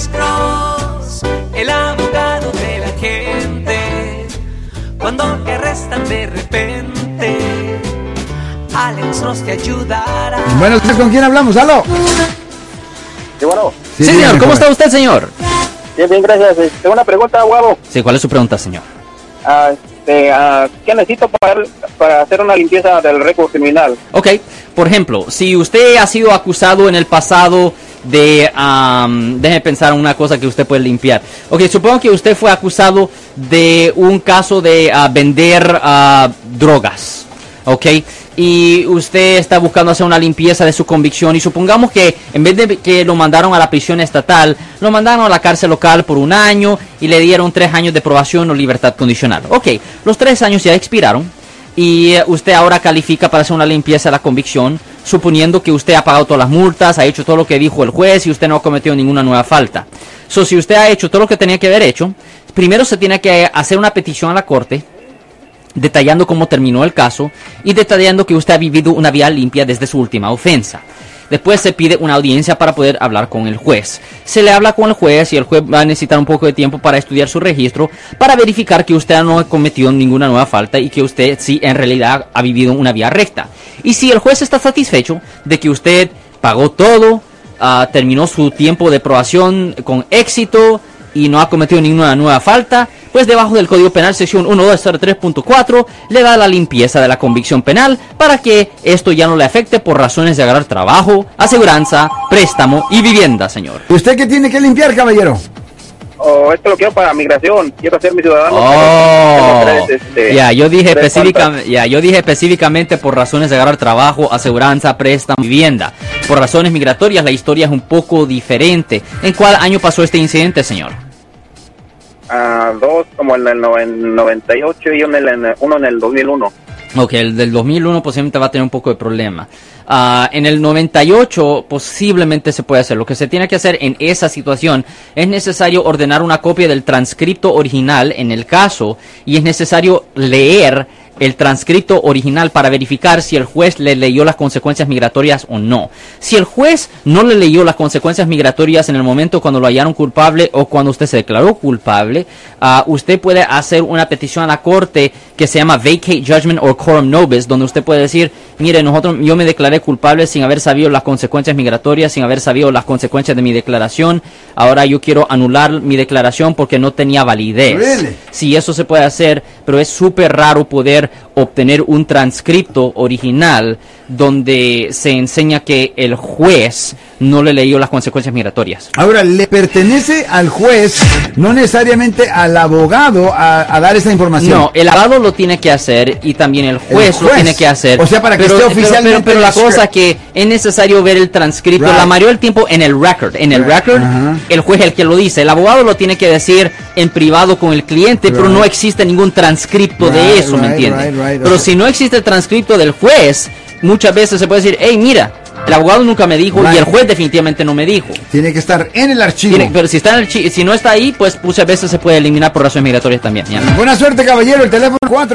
Alex Cross, el abogado de la gente. Cuando te arrestan de repente, Alex Cross te ayudará. Bueno, ¿con quién hablamos? ¡Halo! Sí, bueno. Sí, dígame, señor, ¿cómo está usted, señor? Bien, bien, gracias. Eh, Tengo una pregunta, guapo. Sí, ¿cuál es su pregunta, señor? Ah, este, ah, ¿Qué necesito para, para hacer una limpieza del récord criminal? Ok, por ejemplo, si usted ha sido acusado en el pasado de, am, déjeme pensar en una cosa que usted puede limpiar. Ok, supongo que usted fue acusado de un caso de ah, vender ah, drogas, ok, y usted está buscando hacer una limpieza de su convicción y supongamos que en vez de que lo mandaron a la prisión estatal, lo mandaron a la cárcel local por un año y le dieron tres años de probación o libertad condicional. Ok, los tres años ya expiraron y eh, usted ahora califica para hacer una limpieza de la convicción, suponiendo que usted ha pagado todas las multas, ha hecho todo lo que dijo el juez y usted no ha cometido ninguna nueva falta. So, si usted ha hecho todo lo que tenía que haber hecho, primero se tiene que hacer una petición a la corte detallando cómo terminó el caso y detallando que usted ha vivido una vida limpia desde su última ofensa. Después se pide una audiencia para poder hablar con el juez. Se le habla con el juez y el juez va a necesitar un poco de tiempo para estudiar su registro para verificar que usted no ha cometido ninguna nueva falta y que usted sí en realidad ha vivido una vía recta. Y si el juez está satisfecho de que usted pagó todo, ah, terminó su tiempo de probación con éxito y no ha cometido ninguna nueva falta, pues debajo del Código Penal sección 1203.4 le da la limpieza de la convicción penal para que esto ya no le afecte por razones de agarrar trabajo, aseguranza, préstamo y vivienda, señor. ¿Usted qué tiene que limpiar, caballero? O esto lo quiero para migración. Quiero ser mi ciudadano. Oh, este, ya, yo dije específicamente, ya, yo dije específicamente por razones de agarrar trabajo, aseguranza, préstamo, vivienda. Por razones migratorias, la historia es un poco diferente. ¿En cuál año pasó este incidente, señor? ah, dos como en el noven- 98 y uno en el, uno en el 2001. Ok, el del 2001 posiblemente va a tener un poco de problema. Ah, en el 98 posiblemente se puede hacer. Lo que se tiene que hacer en esa situación es necesario ordenar una copia del transcripto original en el caso y es necesario leer el transcripto original para verificar si el juez le leyó las consecuencias migratorias o no. Si el juez no le leyó las consecuencias migratorias en el momento cuando lo hallaron culpable o cuando usted se declaró culpable, ah, usted puede hacer una petición a la corte que se llama Vacate Judgment or Quorum Nobis, donde usted puede decir, mire, nosotros, yo me declaré culpable sin haber sabido las consecuencias migratorias, sin haber sabido las consecuencias de mi declaración, ahora yo quiero anular mi declaración porque no tenía validez. Really? Sí, eso se puede hacer, pero es súper raro poder obtener un transcripto original donde se enseña que el juez no le leyó las consecuencias migratorias. Ahora, le pertenece al juez, no necesariamente al abogado, a, a dar esa información. No, el abogado lo tiene que hacer y también el juez, lo juez. tiene que hacer. O sea, para que pero, esté pero- oficialmente Pero, pero la cosa script. que es necesario ver el transcripto Right. la mayoría del tiempo en el record. En el Right. record, el juez es el que lo dice. El abogado lo tiene que decir en privado con el cliente, pero no existe ningún transcripto de eso, ¿me right, entiende? right, right, pero si no existe el transcripto del juez, muchas veces se puede decir, hey, mira, el abogado nunca me dijo Right. y el juez definitivamente no me dijo. Tiene que estar en el archivo. Tiene- pero si está en el si no está ahí, pues muchas veces se puede eliminar por razones migratorias también. ya. Buena suerte, caballero. El teléfono 4.